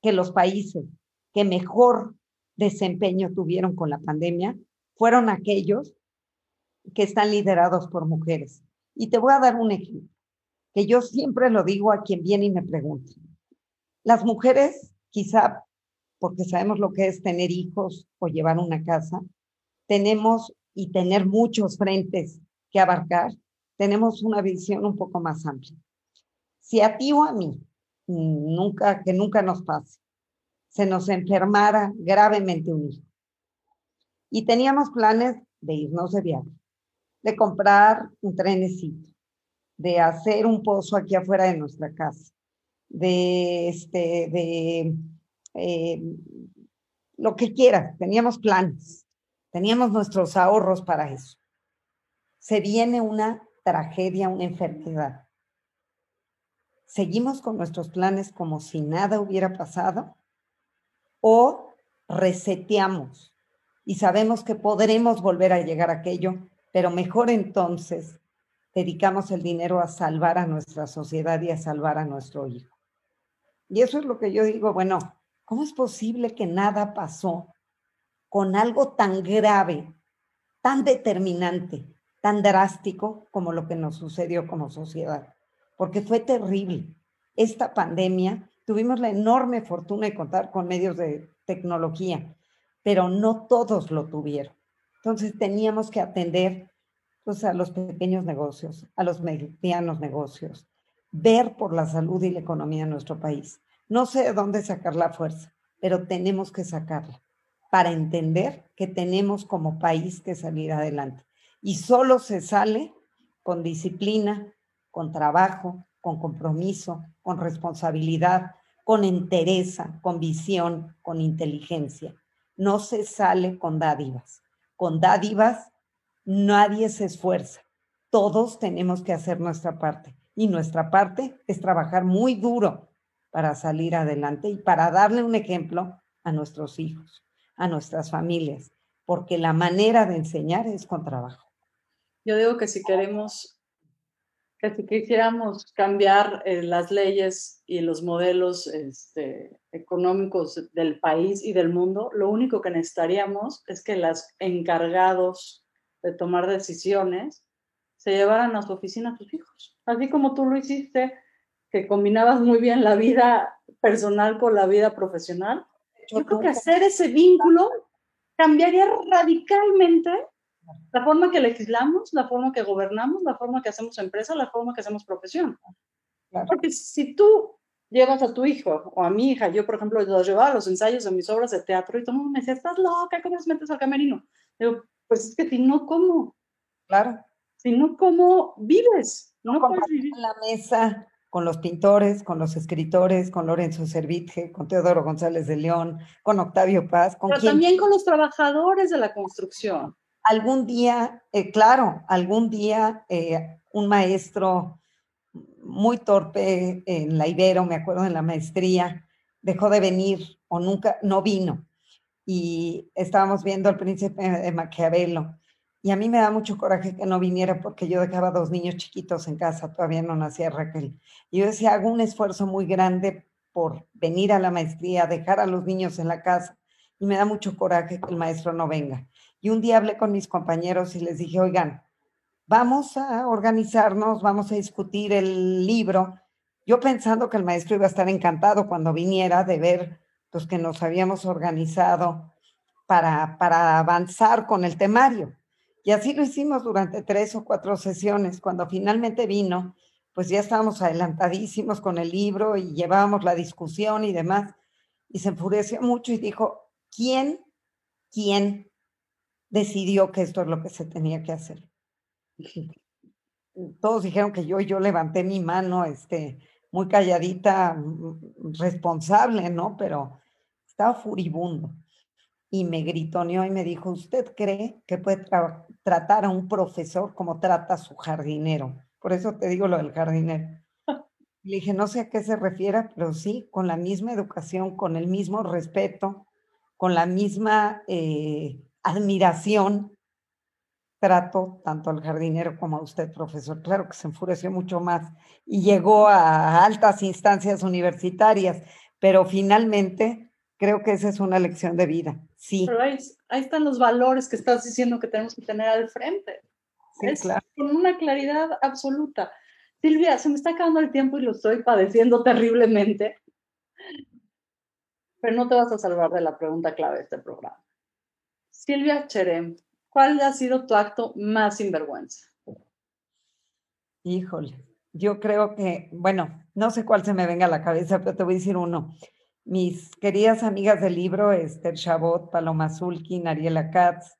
que los países que mejor desempeño tuvieron con la pandemia fueron aquellos que están liderados por mujeres. Y te voy a dar un ejemplo, que yo siempre lo digo a quien viene y me pregunta. Las mujeres, quizá porque sabemos lo que es tener hijos o llevar una casa, tenemos y tener muchos frentes que abarcar, tenemos una visión un poco más amplia. Si a ti o a mí, nunca, que nunca nos pase, se nos enfermara gravemente un hijo. Y teníamos planes de irnos de viaje, de comprar un trenecito, de hacer un pozo aquí afuera de nuestra casa, de, este, de eh, lo que quieras. Teníamos planes, teníamos nuestros ahorros para eso. Se viene una tragedia, una enfermedad ¿Seguimos con nuestros planes como si nada hubiera pasado? ¿O reseteamos y sabemos que podremos volver a llegar a aquello, pero mejor entonces dedicamos el dinero a salvar a nuestra sociedad y a salvar a nuestro hijo? Y eso es lo que yo digo, bueno, ¿cómo es posible que nada pasó con algo tan grave, tan determinante, tan drástico como lo que nos sucedió como sociedad? porque fue terrible. Esta pandemia, tuvimos la enorme fortuna de contar con medios de tecnología, pero no todos lo tuvieron. Entonces teníamos que atender Entonces, a los pequeños negocios, a los medianos negocios, ver por la salud y la economía de nuestro país. No sé de dónde sacar la fuerza, pero tenemos que sacarla para entender que tenemos como país que salir adelante. Y solo se sale con disciplina, con trabajo, con compromiso, con responsabilidad, con entereza, con visión, con inteligencia. No se sale con dádivas. Con dádivas nadie se esfuerza. Todos tenemos que hacer nuestra parte. Y nuestra parte es trabajar muy duro para salir adelante y para darle un ejemplo a nuestros hijos, a nuestras familias, porque la manera de enseñar es con trabajo. Yo digo que si queremos que si quisiéramos cambiar eh, las leyes y los modelos este, económicos del país y del mundo, lo único que necesitaríamos es que los encargados de tomar decisiones se llevaran a su oficina a tus hijos. Así como tú lo hiciste, que combinabas muy bien la vida personal con la vida profesional. Yo creo que hacer ese vínculo cambiaría radicalmente la forma que legislamos, la forma que gobernamos, la forma que hacemos empresa, la forma que hacemos profesión. Porque si tú llevas a tu hijo o a mi hija, yo por ejemplo los llevaba a los ensayos de mis obras de teatro y todo el mundo me decía, estás loca, ¿cómo te metes al camerino? Digo, pues es que si no, ¿cómo? Claro. Si no, ¿cómo vives? No, puedes vivir. la mesa con los pintores, con los escritores, con Lorenzo Servitje, con Teodoro González de León, con Octavio Paz, con Pero también con los trabajadores de la construcción algún día, eh, claro, algún día eh, un maestro muy torpe en la Ibero, me acuerdo en la maestría, dejó de venir o nunca, no vino. Y estábamos viendo al príncipe de Maquiavelo. Y a mí me da mucho coraje que no viniera porque yo dejaba dos niños chiquitos en casa, todavía no nacía Raquel. Y yo decía, hago un esfuerzo muy grande por venir a la maestría, dejar a los niños en la casa. Y me da mucho coraje que el maestro no venga. Y un día hablé con mis compañeros y les dije, oigan, vamos a organizarnos, vamos a discutir el libro. Yo pensando que el maestro iba a estar encantado cuando viniera de ver los pues, que nos habíamos organizado para, para avanzar con el temario. Y así lo hicimos durante tres o cuatro sesiones. Cuando finalmente vino, pues ya estábamos adelantadísimos con el libro y llevábamos la discusión y demás. Y se enfureció mucho y dijo, ¿quién, quién decidió que esto es lo que se tenía que hacer. Todos dijeron que yo, yo levanté mi mano, este, muy calladita, mm, responsable, ¿no? Pero estaba furibundo. Y me gritoneó y me dijo, ¿usted cree que puede tratar a un profesor como trata a su jardinero? Por eso te digo lo del jardinero. Le dije, no sé a qué se refiere, pero sí, con la misma educación, con el mismo respeto, con la misma eh, admiración trato tanto al jardinero como a usted, profesor. Claro que se enfureció mucho más y llegó a altas instancias universitarias, pero finalmente creo que esa es una lección de vida. Sí. Pero ahí, están los valores que estás diciendo que tenemos que tener al frente. Sí, claro. Con una claridad absoluta. Silvia, se me está acabando el tiempo y lo estoy padeciendo terriblemente. Pero no te vas a salvar de la pregunta clave de este programa. Silvia Cherem, ¿cuál ha sido tu acto más sinvergüenza? Híjole, yo creo que, bueno, no sé cuál se me venga a la cabeza, pero te voy a decir uno. Mis queridas amigas del libro, Esther Chabot, Paloma Zulkin, Ariela Katz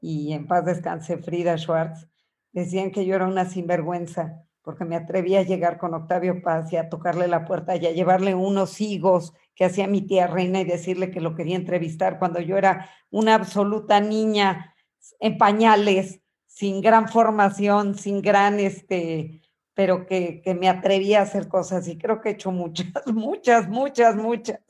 y en paz descanse Frida Schwartz, decían que yo era una sinvergüenza porque me atreví a llegar con Octavio Paz y a tocarle la puerta y a llevarle unos higos que hacía mi tía reina y decirle que lo quería entrevistar cuando yo era una absoluta niña en pañales, sin gran formación, sin gran, este, pero que, que me atrevía a hacer cosas y creo que he hecho muchas, muchas, muchas, muchas,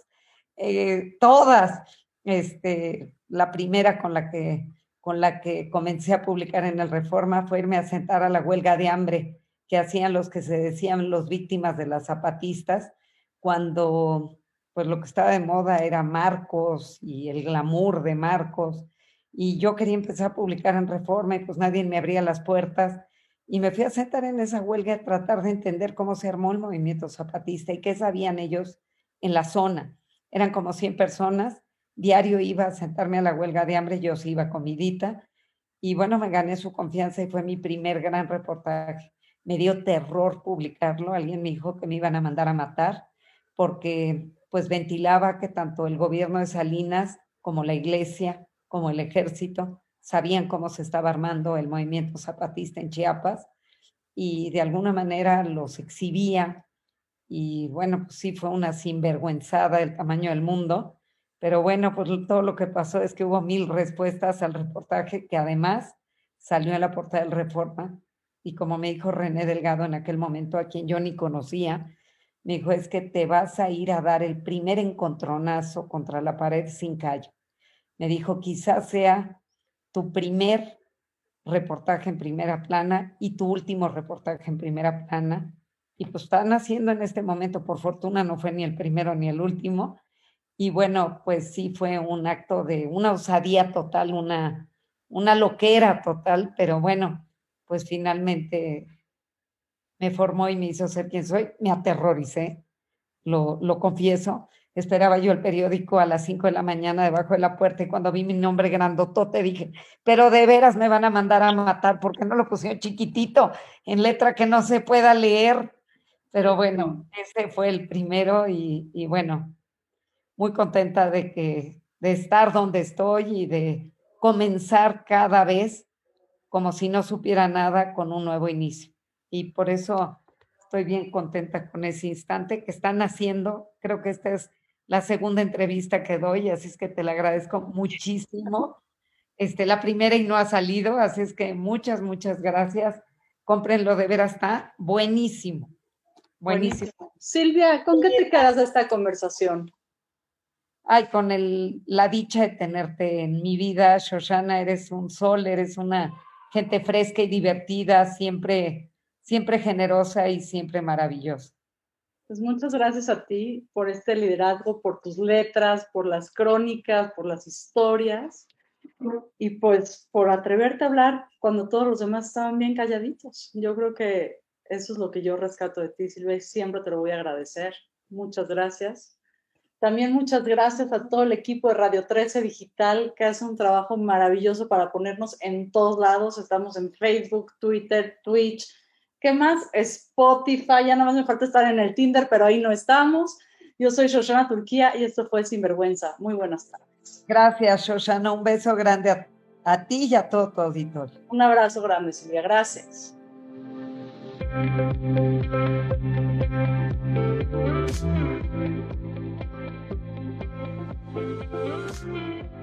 eh, todas. Este, la primera con la que con la que comencé a publicar en el Reforma fue irme a sentar a la huelga de hambre que hacían los que se decían los víctimas de las zapatistas, cuando pues lo que estaba de moda era Marcos y el glamour de Marcos. Y yo quería empezar a publicar en Reforma y pues nadie me abría las puertas. Y me fui a sentar en esa huelga a tratar de entender cómo se armó el movimiento zapatista y qué sabían ellos en la zona. Eran como 100 personas. Diario iba a sentarme a la huelga de hambre, yo sí iba comidita. Y bueno, me gané su confianza y fue mi primer gran reportaje. Me dio terror publicarlo. Alguien me dijo que me iban a mandar a matar porque pues ventilaba que tanto el gobierno de Salinas como la iglesia, como el ejército, sabían cómo se estaba armando el movimiento zapatista en Chiapas y de alguna manera los exhibía. Y bueno, pues sí fue una sinvergüenzada el tamaño del mundo. Pero bueno, pues todo lo que pasó es que hubo mil respuestas al reportaje que además salió en la portada del Reforma. Y como me dijo René Delgado en aquel momento, a quien yo ni conocía, me dijo, es que te vas a ir a dar el primer encontronazo contra la pared sin callo. Me dijo, quizás sea tu primer reportaje en primera plana y tu último reportaje en primera plana. Y pues están haciendo en este momento, por fortuna no fue ni el primero ni el último. Y bueno, pues sí fue un acto de una osadía total, una, una loquera total, pero bueno, pues finalmente me formó y me hizo ser quien soy, me aterroricé, lo, lo confieso. Esperaba yo el periódico a las 5 de la mañana debajo de la puerta y cuando vi mi nombre grandotote dije, pero de veras me van a mandar a matar porque no lo pusieron chiquitito en letra que no se pueda leer. Pero bueno, ese fue el primero y, y bueno, muy contenta de que de estar donde estoy y de comenzar cada vez como si no supiera nada con un nuevo inicio y por eso estoy bien contenta con ese instante que están haciendo. Creo que esta es la segunda entrevista que doy, así es que te la agradezco muchísimo. Este, la primera y no ha salido, así es que muchas, muchas gracias. Cómprenlo de veras, está buenísimo. Buenísimo. Silvia, ¿con qué te quedas de esta conversación? Ay, con el, la dicha de tenerte en mi vida, Shoshana, eres un sol, eres una gente fresca y divertida, siempre siempre generosa y siempre maravillosa. Pues muchas gracias a ti por este liderazgo, por tus letras, por las crónicas, por las historias y pues por atreverte a hablar cuando todos los demás estaban bien calladitos. Yo creo que eso es lo que yo rescato de ti, Silvia, y siempre te lo voy a agradecer. Muchas gracias. También muchas gracias a todo el equipo de Radio 13 Digital que hace un trabajo maravilloso para ponernos en todos lados. Estamos en Facebook, Twitter, Twitch, ¿Qué más? Spotify, ya nada más me falta estar en el Tinder, pero ahí no estamos. Yo soy Shoshana Turquía y esto fue Sinvergüenza. Muy buenas tardes. Gracias, Shoshana. Un beso grande a, a ti y a todo tu auditorio. Un abrazo grande, Silvia. Gracias. Thank you.